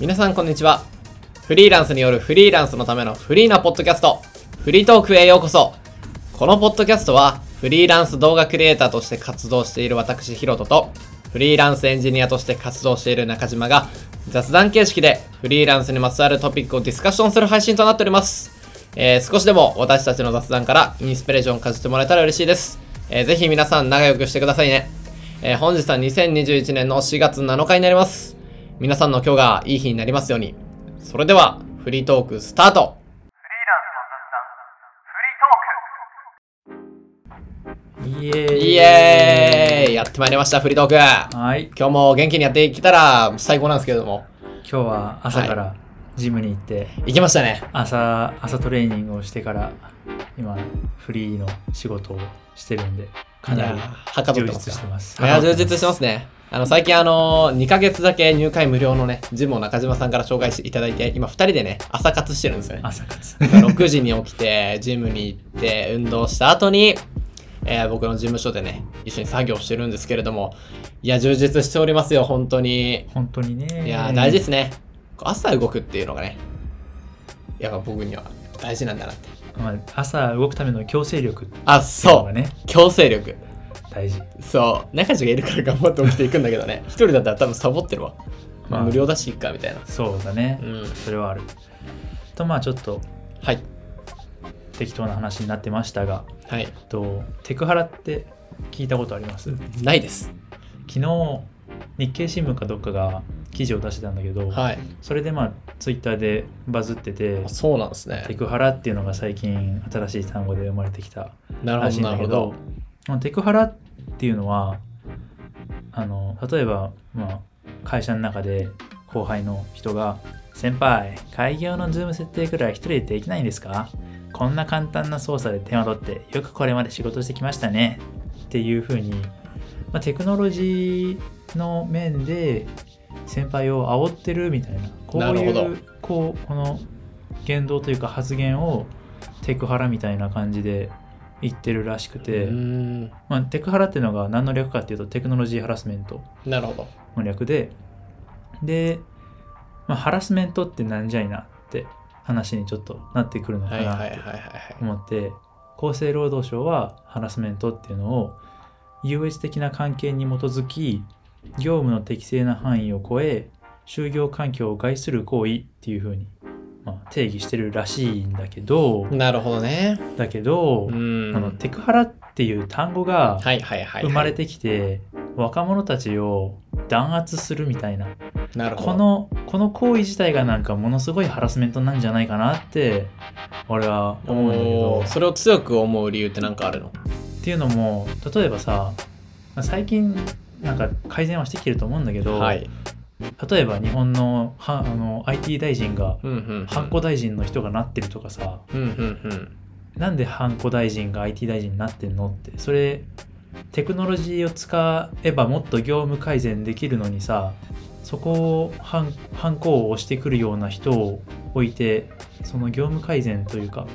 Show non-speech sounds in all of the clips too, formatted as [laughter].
皆さんこんにちは。フリーランスによるフリーランスのためのフリーなポッドキャスト、フリートークへようこそ。このポッドキャストは、フリーランス動画クリエイターとして活動している私、ヒロトと、フリーランスエンジニアとして活動している中島が、雑談形式でフリーランスにまつわるトピックをディスカッションする配信となっております。えー少しでも私たちの雑談からインスピレーションを感じてもらえたら嬉しいです。えーぜひ皆さん仲良くしてくださいね。えー本日は2021年の4月7日になります。皆さんの今日がいい日になりますように。それでは、フリートークスタート。イエーイ。イエーイ。やってまいりました、フリートーク。はい。今日も元気にやっていけたら最高なんですけれども。今日は朝からジムに行って、行きましたね。朝朝トレーニングをしてから今フリーの仕事をしてるんでかないりはかどっ充てますいや、充実してますね。あの、最近あの2ヶ月だけ入会無料のね、ジムを中島さんから紹介していただいて、今2人でね、朝活してるんですよね。朝活6時に起きて、ジムに行って、運動した後に、えー僕の事務所でね、一緒に作業してるんですけれども、いや、充実しておりますよ、本当に。本当にねいや、大事ですね。朝動くっていうのがね、やっぱ僕には大事なんだなって。まあ、朝動くための強制力っていうあ、のそう。強制力。大事そう。中地がいるから頑張って起きていくんだけどね。[laughs] 一人だったら多分サボってるわ。まあ、まあ無料だしいっか、みたいな。そうだね、うん。それはあるとまあちょっとはい。適当な話になってましたがはい。とテクハラって聞いたことあります？ないです。昨日日経新聞かどっかが記事を出してたんだけど、はい。それでまあツイッターでバズっててあそうなんですねテクハラっていうのが最近新しい単語で生まれてきたらしいんだけどテクハラっていうのはあの例えば、まあ、会社の中で後輩の人が「先輩会議用のズーム設定くらい一人でできないんですか？こんな簡単な操作で手間取ってよくこれまで仕事してきましたね」っていうふうに、まあ、テクノロジーの面で先輩を煽ってるみたいなこういうこうこの言動というか発言をテクハラみたいな感じで言ってるらしくうて。まあ、テクハラっていうのが何の略かっていうとテクノロジーハラスメントなるほど。の略でで、まあ、ハラスメントってなんじゃいなって話にちょっとなってくるのかなってはいはいはい。思って厚生労働省はハラスメントっていうのを優越的な関係に基づき業務の適正な範囲を超え就業環境を害する行為っていうふうに、まあ、定義してるらしいんだけどなるほどね。だけど。あのテクハラっていう単語が。生まれてきて若者たちを弾圧するみたいななるほど。このこの行為自体がなんかものすごいハラスメントなんじゃないかなって俺は思うんだけどそれを強く思う理由って何かあるの？っていうのも例えばさ最近なんか改善はしてきてると思うんだけど、はい。例えば日本のはあの IT 大臣がうんうんうん。ハンコ大臣の人がなってるとかさうんうんうん。なんでハンコ大臣が IT 大臣になってんのってそれテクノロジーを使えばもっと業務改善できるのにさそこをハンハンコを押してくるような人を置いてその業務改善というか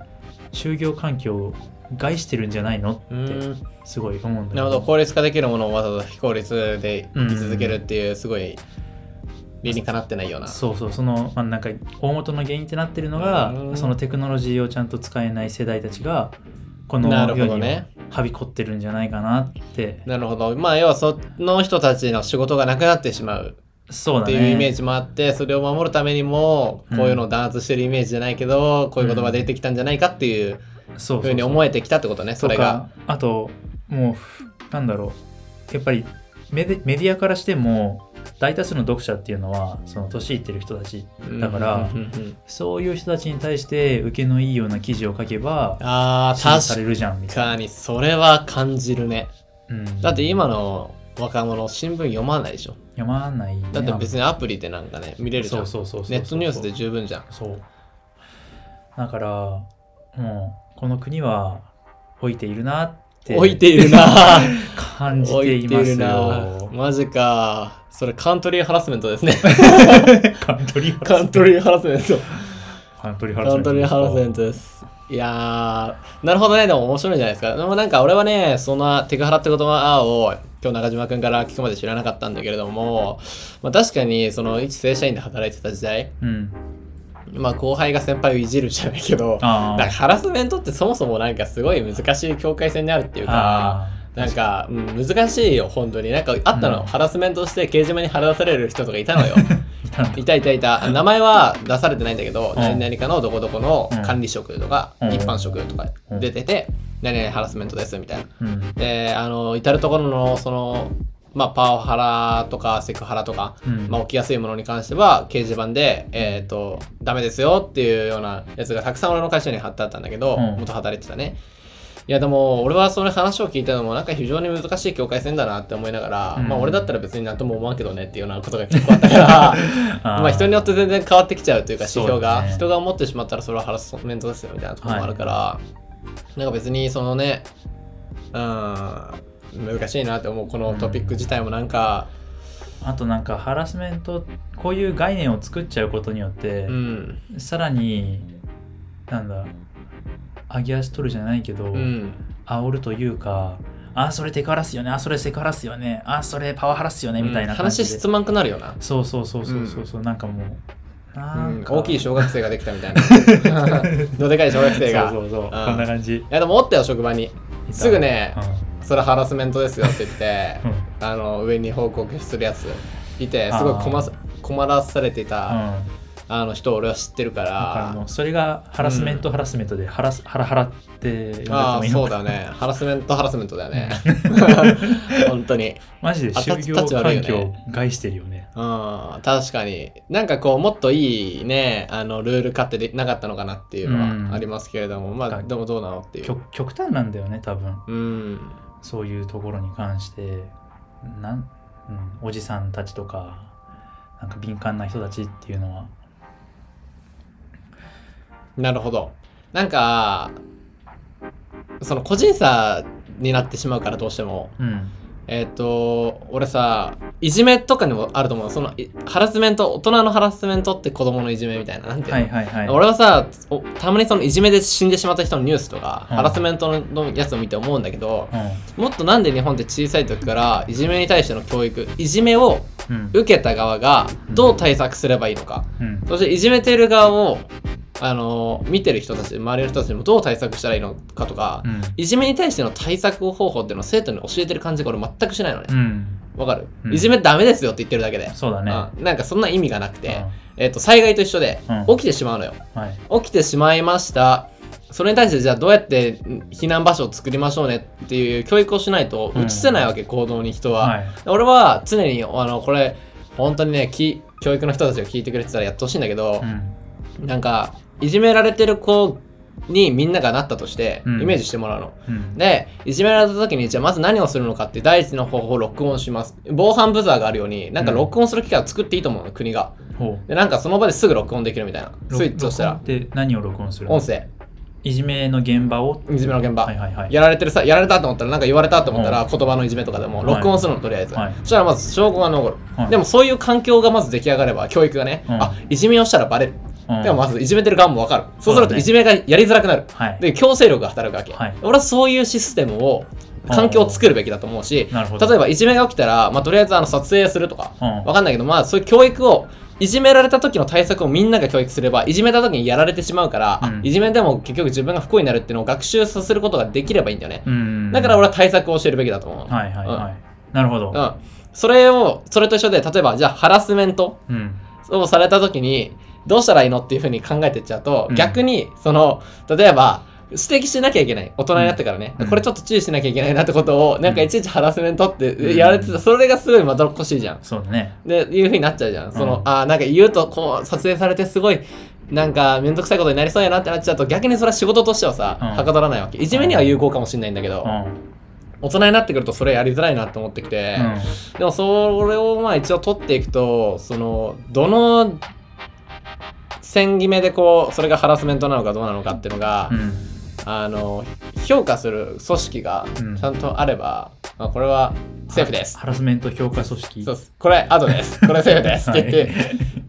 就業環境を害してるんじゃないの？ってすごい思うんだけなるほど効率化できるものをわざわざ非効率でうん居続けるっていうすごい理にかなってないような。そうそうその、まあ、なんか大元の原因ってなってるのがうん。そのテクノロジーをちゃんと使えない世代たちがこの世にね。はびこってるんじゃないかなって。なるほど。まあ要はその人たちの仕事がなくなってしまう。そうだね。っていうイメージもあってそれを守るためにもこういうのを弾圧してるイメージじゃないけどこういう言葉出てきたんじゃないかっていうそうふうに思えてきたってことねそれが。あともうふなんだろう。やっぱりメデメディアからしても大多数の読者っていうのはその年いってる人たち。だからうんうんうんうん。そういう人たちに対して受けのいいような記事を書けばあ支持されるじゃんみたいな、かにそれは感じるね。うん。だって今の若者新聞読まないでしょ。読まない、ね、だって別にアプリでなんかね見れるじゃん。そうそうそうそう。ネットニュースで十分じゃん。そう。だからもうこの国は老いているなって置いているな。[laughs] 感じ置ていますよ。マジか。それカントリーハラスメントですね。[laughs] カントリーハカラスメント。ントリーハラスメントカントリーハラスメントです。いやーなるほどね。でも面白いじゃないですか。でもなんか俺はねそんなテクハラって言葉を今日中島くんから聞くまで知らなかったんだけれども、まあ、確かにその一正社員で働いてた時代うんまあ後輩が先輩をいじるじゃないけどなんかハラスメントってそもそもなんかすごい難しい境界線にあるっていうかあなんか、うん、難しいよ本当に。なんかあったの、うん。ハラスメントして掲示板に貼らされる人とかいたのよ。[laughs] ーいたいたいた。名前は出されてないんだけど、うん。何々かのどこどこのうん。管理職とか、うん。一般職とかうん。出てて、何々ハラスメントですみたいな。うん。であの至る所のそのまあパワハラとかセクハラとか、うん。まあ、起きやすいものに関しては掲示板で、えっ、とダメですよっていうようなやつがたくさん俺の会社に貼ってあったんだけど、うん。元働いてたね。いやでも俺はその話を聞いたのもなんか非常に難しい境界線だなって思いながら、うん。まあ俺だったら別になんとも思わんけどねっていうようなことが結構あったから [laughs] まあ人によって全然変わってきちゃうというか指標が、ね人が思ってしまったらそれはハラスメントですよみたいなところもあるから、なんか別にそのねうん難しいなって思うこのトピック自体もなんかあとなんかハラスメントこういう概念を作っちゃうことによってう、ん。さらになんだ上げ足取るじゃないけど、うん。煽るというかあそれテクハラっすよねあそれセクハラっすよねあそれパワハラっすよねみたいな感じで、話質まんくなるよな、そうそうそうそうそうそう、なんかもうなんか、大きい小学生ができたみたいな。[laughs] どでかい小学生が。そうそうそう、ん。こんな感じ。いやでもおったよ職場に。すぐねうそれハラスメントですよって言ってんうん。あの上に報告するやつ。いてすごい困困らされてた、うん。あの人を俺は知ってるから。それがハラスメント、ハラスメントでハラスハラハラってああそうだね。ハラスメントハラスメントだよね。[laughs] 本当に。マジであ就業環ね。境を害してるよね。うん確かに。なんかこうもっといいねあのルール化ってでなかったのかなっていうのうん。はありますけれども、まあでもどうなのっていう。極極端なんだよね多分。うんそういうところに関してなん、うん、おじさんたちとかなんか敏感な人たちっていうのは。なるほど。なんかその個人差になってしまうからどうしても。うんえっ、と俺さいじめとかにもあると思うそのいハラスメント大人のハラスメントって子供のいじめみたいな。なんていうの、はいはいはい。俺はさおたまにそのいじめで死んでしまった人のニュースとか、うん。ハラスメントのやつを見て思うんだけどうもっとなんで日本って小さい時からいじめに対しての教育いじめを受けた側がどう対策すればいいのか、うん。そしていじめてる側をあの見てる人たち周りの人たちにもどう対策したらいいのかとか、うん。いじめに対しての対策方法っていうのを生徒に教えてる感じが俺全くしないのね。うん。わかる、うん。いじめダメですよって言ってるだけで、そうだね。うんなんかそんな意味がなくて、うん。えっと災害と一緒でうん。起きてしまうのよ、はい。起きてしまいました。それに対してじゃあどうやって避難場所を作りましょうねっていう教育をしないとうん。移せないわけ、行動に人は、はい。俺は常にあのこれ本当にねき教育の人たちが聞いてくれてたらやってほしいんだけどう、ん。なんかいじめられてる子にみんながなったとしてうん。イメージしてもらうの、うん。でいじめられた時にじゃあまず何をするのかって第一の方法を録音します。防犯ブザーがあるようになんか録音する機会を作っていいと思うの国が。ほう。でなんかその場ですぐ録音できるみたいな。スイッチをしたら。録音って何を録音するの？音声。いじめの現場を？いじめの現場、はいはいはい。やられてるさやられたと思ったらなんか言われたと思ったら言葉のいじめとかでも録音するのとりあえず、はい。そしたらまず証拠が残る、はい。でもそういう環境がまず出来上がれば教育がね、うん。あいじめをしたらバレる、うん。でもまずいじめてる側も分かる。そうするといじめがやりづらくなる、はい。で強制力が働くわけ、はい。俺はそういうシステムを環境を作るべきだと思うし例えばいじめが起きたら、まあ、とりあえずあの撮影するとか、うん。わかんないけどまあそういう教育をいじめられた時の対策をみんなが教育すればいじめた時にやられてしまうから、あうん。いじめでも結局自分が不幸になるっていうのを学習させることができればいいんだよね、うん。だから俺は対策を教えるべきだと思う、はいはいはい。なるほど。うん、それをそれと一緒で例えばじゃあハラスメントうん。をされた時にどうしたらいいのっていうふうに考えていっちゃうと、うん。逆にその例えば指摘しなきゃいけない。大人になってからね、うん。これちょっと注意しなきゃいけないなってことをなんかいちいちハラスメントってうんやられてた、それがすごいまどろっこしいじゃん。そうだね。でいうふうになっちゃうじゃん。その、うんあーなんか言うとこう撮影されてすごいなんか面倒くさいことになりそうやなってなっちゃうと逆にそれは仕事としてはさ、うん。はかどらないわけ。いじめには有効かもしれないんだけど、うん。大人になってくるとそれやりづらいなって思ってきて、でもそれをまあ一応取っていくとそのどの線決めでこうそれがハラスメントなのかどうなのかっていうのが、うん。あの評価する組織がうん。ちゃんとあれば、まあ、これはセーフです。ハラスメント評価組織。そうっす。これアドです。これセーフです。って言って、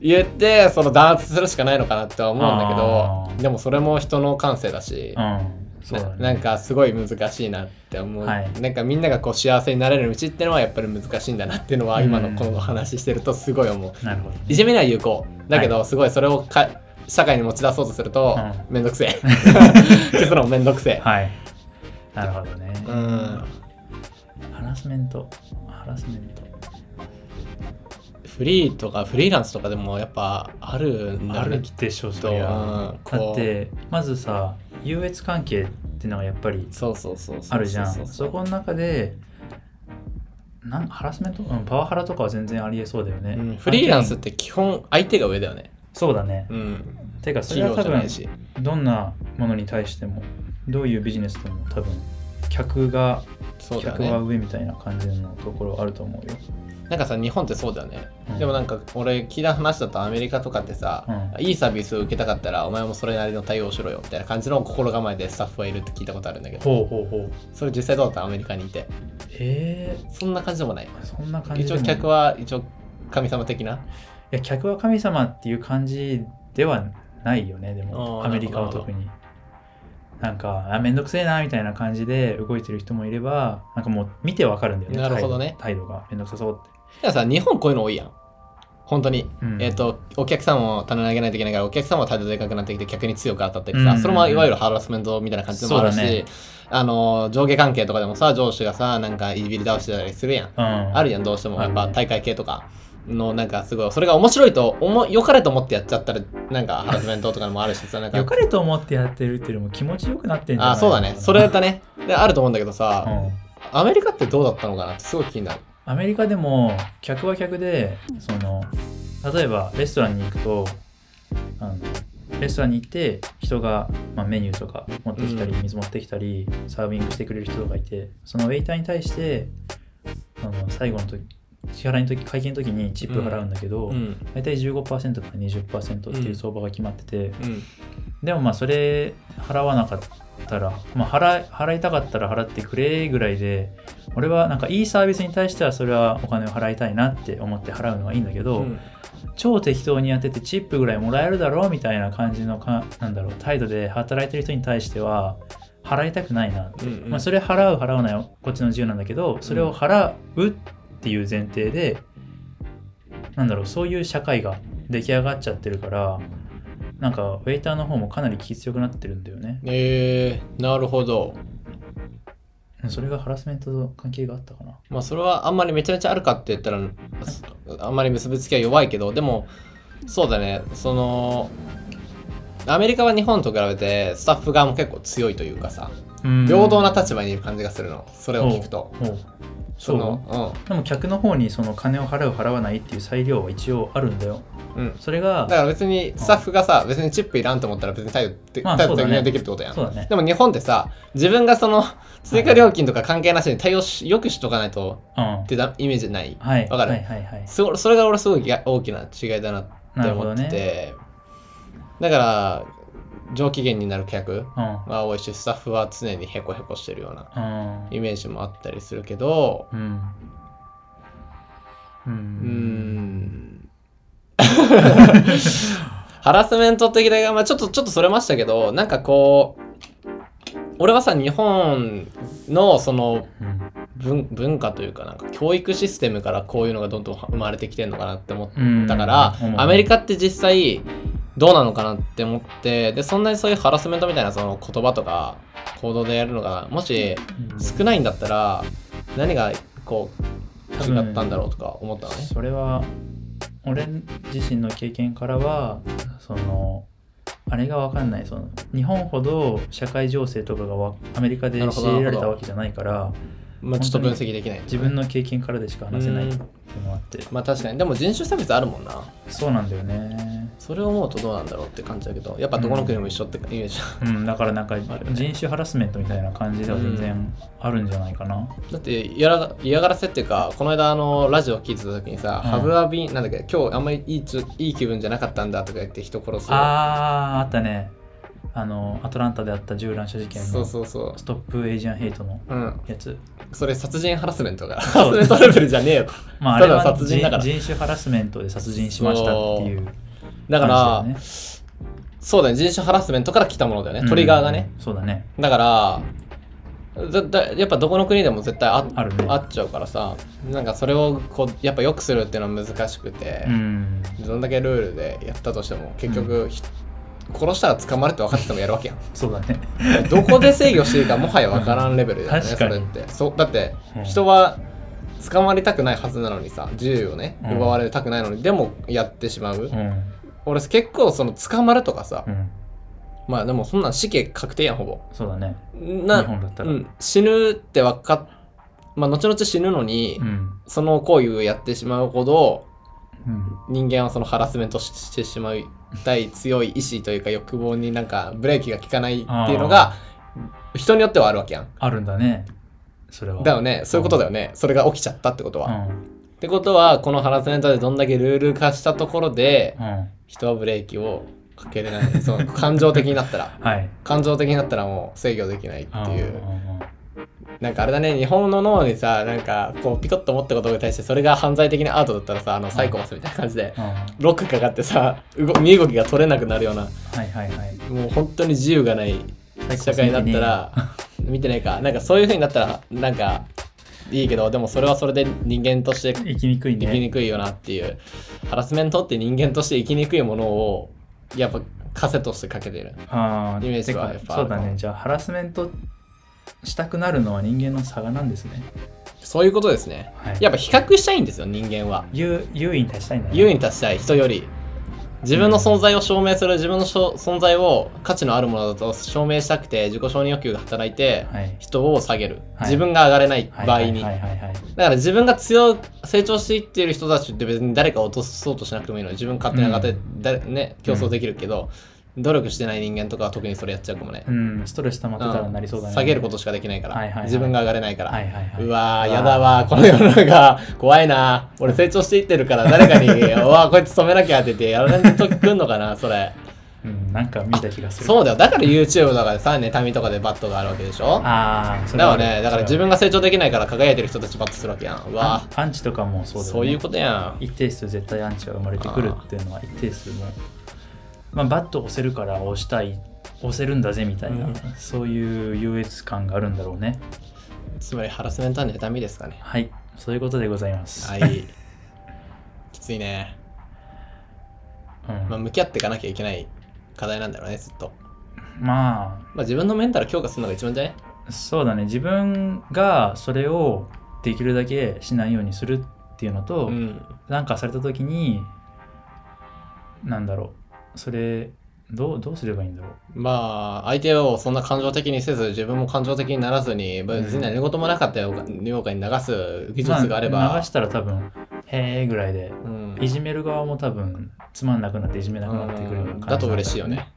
言ってその弾圧するしかないのかなっては思うんだけあどー。でもそれも人の感性だし、うんそうだね。ななんかすごい難しいなって思う、はい。なんかみんながこう幸せになれる道ってのはやっぱり難しいんだなっていうのは今のこの話してるとすごい思う、なるほど。ね、いじめには有効だけどすごい。それをか社会に持ち出そうとするとうめんどくせえ。[laughs] 結論めんどくせえ。はい。なるほどね。うん。ハラスメント。ハラスメントフリーとかフリーランスとかでもやっぱあるんだあるよねきっでしょそとりゃ。うだってまずさ優越関係ってのがやっぱりそうそうそうそうあるじゃん。そこの中でなんハラスメント、うん、パワハラとかは全然ありえそうだよね、うんフリーランスって基本相手が上だよね。そうだね、うん。てかそれ企は多分どんなものに対してもどういうビジネスでも多分客が、そうだよ客がね上みたいな感じのところあると思うよ、なんかさ日本ってそうだよね、うん。でもなんか俺聞いた話だとアメリカとかってさ、うん。いいサービスを受けたかったらお前もそれなりの対応しろよみたいな感じの心構えでスタッフがいるって聞いたことあるんだけど。ほうほうほう。それ実際どうだったアメリカにいて？え。そんな感じでもない。ー、そんな感じ一応客は一応神様的な？いや客は神様っていう感じではないよねでも。アメリカは特に。なんかあめんどくせえなみたいな感じで動いてる人もいればなんかもう見てわかるんだよねなるほどね。態度が。めんどくさそうってだからさ日本こういうの多いやん。本当に、うん。えっ、とお客さんを棚に上げないといけないからお客さんも態度でかくなってきて客に強く当たったりさ、うん。それもいわゆるハラスメントみたいな感じでもあるし、ね。あの上下関係とかでもさ上司がさなんかいじり倒してたりするやん、うん。あるやんどうしても。やっぱ大会系とか。のなんかすごいそれが面白いと思良かれと思ってやっちゃったらなんかハラスメントとかもあるしさなんか。よかれと思ってやってるっていうよりも気持ちよくなってんじゃないあそうだね。それだね。であると思うんだけどさ、うん。アメリカってどうだったのかなってすごい気になるアメリカでも客は客でその例えばレストランに行くとあのレストランに行って人が、まあ、メニューとか持ってきたり、うん。水持ってきたりサービングしてくれる人とかいてそのウェイターに対してあの最後の時支払いの時会計の時にチップ払うんだけど、うん。大体15%から20%っていう相場が決まってて、うんでもまあそれ払わなかったら、まあ、払い払いたかったら払ってくれぐらいで俺はなんかいいサービスに対してはそれはお金を払いたいなって思って払うのはいいんだけど、うん。超適当にやっててチップぐらいもらえるだろうみたいな感じのかなんだろう態度で働いてる人に対しては払いたくないなって、うんうん。まあ、それ払う払わないはこっちの自由なんだけどそれを払うっていう前提で、なんだろうそういう社会が出来上がっちゃってるからなんかウェイターの方もかなり気強くなってるんだよね。えー、なるほど。それがハラスメントと関係があったかな。まあそれはあんまりめちゃめちゃあるかって言ったらあんまり結びつきは弱いけどでもそうだね。そのアメリカは日本と比べてスタッフ側も結構強いというかさ平等な立場にいる感じがするの。それを聞くとそのでも客の方にその金を払う払わないっていう裁量は一応あるんだよ。うん。うんそれがだから別にスタッフがさ別にチップいらんと思ったら別に態度でまあそうだね。的にはできるってことやん。そうだね。でも日本ってさ自分がその追加料金とか関係なしに対応しよくしとかないとうん。ってだイメージない。はい。わかる？はいはいはい。そそれが俺すごいや大きな違いだなって思ってて、だから上機嫌になる客うん。が多いしスタッフは常にヘコヘコしてるようなうん。イメージもあったりするけどうん。うん。[laughs] ハラスメント的な、まあ、ちょっとちょっとそれましたけどなんかこう俺はさ日本のそのうん文文化というかなんか教育システムからこういうのがどんどん生まれてきてるのかなって思っうんたから、うん。アメリカって実際どうなのかなって思ってでそんなにそういうハラスメントみたいなその言葉とか行動でやるのがもし少ないんだったら何がこう違ったんだろうとか思ったのね。それは俺自身の経験からはそのあれが分かんない。その日本ほど社会情勢とかがわアメリカでなるほど仕入れられたわけじゃないからまあ、ちょっと分析できない、自分の経験からでしか話せないっていうのがあって。まあ確かに。でも人種差別あるもんな。そうなんだよね。それを思うとどうなんだろうって感じだけど。やっぱどこの国も一緒ってイメージ、うん。だからなんか人種ハラスメントみたいな感じでは全然あるんじゃないかな、だって嫌がらせっていうかこの間あのラジオ聞いてた時にさ「うん。ハブアビなんだっけ今日あんまりいいついい気分じゃなかったんだ」とか言って人殺す。あーあったねあのアトランタであった銃乱射事件そうのそうそストップエイジアンヘイトのううん。やつ。それ殺人ハラスメントがハラスメントレベルじゃねえよ [laughs] ただまああれは殺人だから。人人種ハラスメントで殺人しましたっていうだから、そうだね。人種ハラスメントから来たものだよね。トリガーがね、うんそうだね。だから絶対やっぱどこの国でも絶対ああるね。あっちゃうからさ。なんかそれをこうやっぱ良くするっていうのは難しくて。う、ん。どんだけルールでやったとしても結局、ひ殺したら捕まるって分かっててもやるわけやん。そうだね。どこで制御していいかもはや分からんレベルだよね、[laughs] 確かに。それって。そうだってうん。人は捕まりたくないはずなのにさ自由をねうん。奪われたくないのに、でもやってしまう、うん。俺結構その捕まるとかさ、うん。まあでもそんなん死刑確定やんほぼ。そうだね。な日本だったら。うん、死ぬって分かっまあ後々死ぬのに、うん。その行為をやってしまうほどうん人間はそのハラスメントしてしまいたい強い意志というか欲望になんかブレーキが効かないっていうのが人によってはあるわけやん。あるんだね。それは。だよね。そういうことだよね、それが起きちゃったってことは、っうん。てことはこのハラスメントでどんだけルール化したところでうん。人はブレーキをかけれないその感情的になったらはい感情的になったらもう制御できないっていうなんかあれだね日本の脳にさなんかこうピコッと思ったことに対してそれが犯罪的なアートだったらさあのサイコパスみたいな感じでロックかかってさ動身動きが取れなくなるようないはいはい。もう本当に自由がない社会になったら見てないか。なんかそういう風になったらなんかいいけどでもそれはそれで人間として生きにくいね。生きにくいよなっていう。ハラスメントって人間として生きにくいものをやっぱ枷としてかけてる。イメージはやっぱそうだね。じゃあハラスメントしたくなるのは人間の差がなんですね。そういうことですね。はい。やっぱ比較したいんですよ人間は。優優位に立ちたいんだね。優位に立ちたい人。より自分の存在を証明する自分のしょ存在を価値のあるものだと証明したくて自己承認欲求が働いてはい。人を下げる、はい。自分が上がれないはい場合に、はいはいはいはいだから自分が強成長していっている人たちって別に誰かを落とそうとしなくてもいいのに自分勝手に上がって、だね、競争できるけど、努力してない人間とかは特にそれやっちゃうかもね、うんストレス溜まってたらなりそうだね。下げることしかできないから、はいはいはい。自分が上がれないから、はいはいはい。うわーやだわーこの世の中。怖いな。俺成長していってるから誰かに「[laughs] うわーこいつ止めなきゃ」って言ってやられる時来んのかなそれ。うんなんか見た気がする。そうだよ。だから YouTube とかでさ妬みとかでバットがあるわけでしょ。ああそれはだからね。だから自分が成長できないから輝いてる人たちバットするわけやん。うわアンチとかもそうだよね。そういうことやん。一定数絶対アンチが生まれてくるっていうのは一定数もまあバット押せるから押したい押せるんだぜみたいな、うん。そういう優越感があるんだろうね。つまりハラスメントは妬みですかね。はい。そういうことでございます、はい。[laughs] きついね。うん。まあ向き合っていかなきゃいけない課題なんだろうねずっと。ままあ自分のメンタル強化するのが一番じゃない？あそうだね。自分がそれをできるだけしないようにするっていうのと、うん。なんかされた時になんだろうそれどうどうすればいいんだろう？まあ相手をそんな感情的にせず自分も感情的にならずに別に何事もなかったようかに流す技術があれば、まあ流したら多分へえぐらいでうん。いじめる側も多分つまんなくなっていじめなくなってくるような感じなんだと嬉しいよね。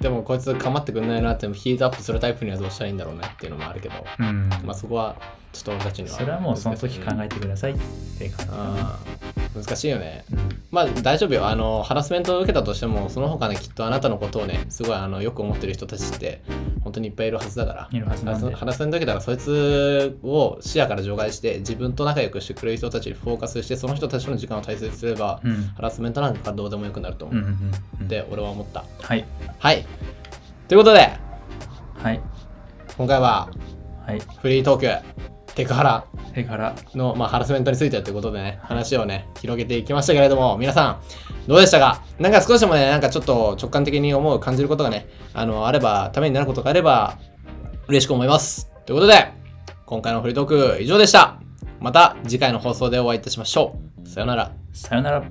でもこいつ構ってくんないなってヒートアップするタイプにはどうしたらいいんだろうねっていうのもあるけど、うん。まあそこはちょっと俺たちにはそれはもうその時考ええてくださいっていう感じ難しいよね。うんまあ大丈夫よ。あのハラスメントを受けたとしてもその他ねきっとあなたのことをねすごいあのよく思ってる人たちって本当にいっぱいいるはずだから。いるはずなんで。ハラスメント受けたらそいつを視野から除外して自分と仲良くしてくれる人たちにフォーカスしてその人たちの時間を大切にすれば、うん。ハラスメントなんかどうでもよくなると思う、うんうんうん。って俺は思った。はい。はい。ということではい。今回ははい。フリートークテクハラそれからの、まあ、ハラスメントについてということでね、話をね、広げていきましたけれども、皆さん、どうでしたか？なんか少しでもね、なんかちょっと直感的に思う、感じることがね、あの、あれば、ためになることがあれば、嬉しく思います。ということで、今回のフリートーク以上でした。また次回の放送でお会いいたしましょう。さよなら。さよなら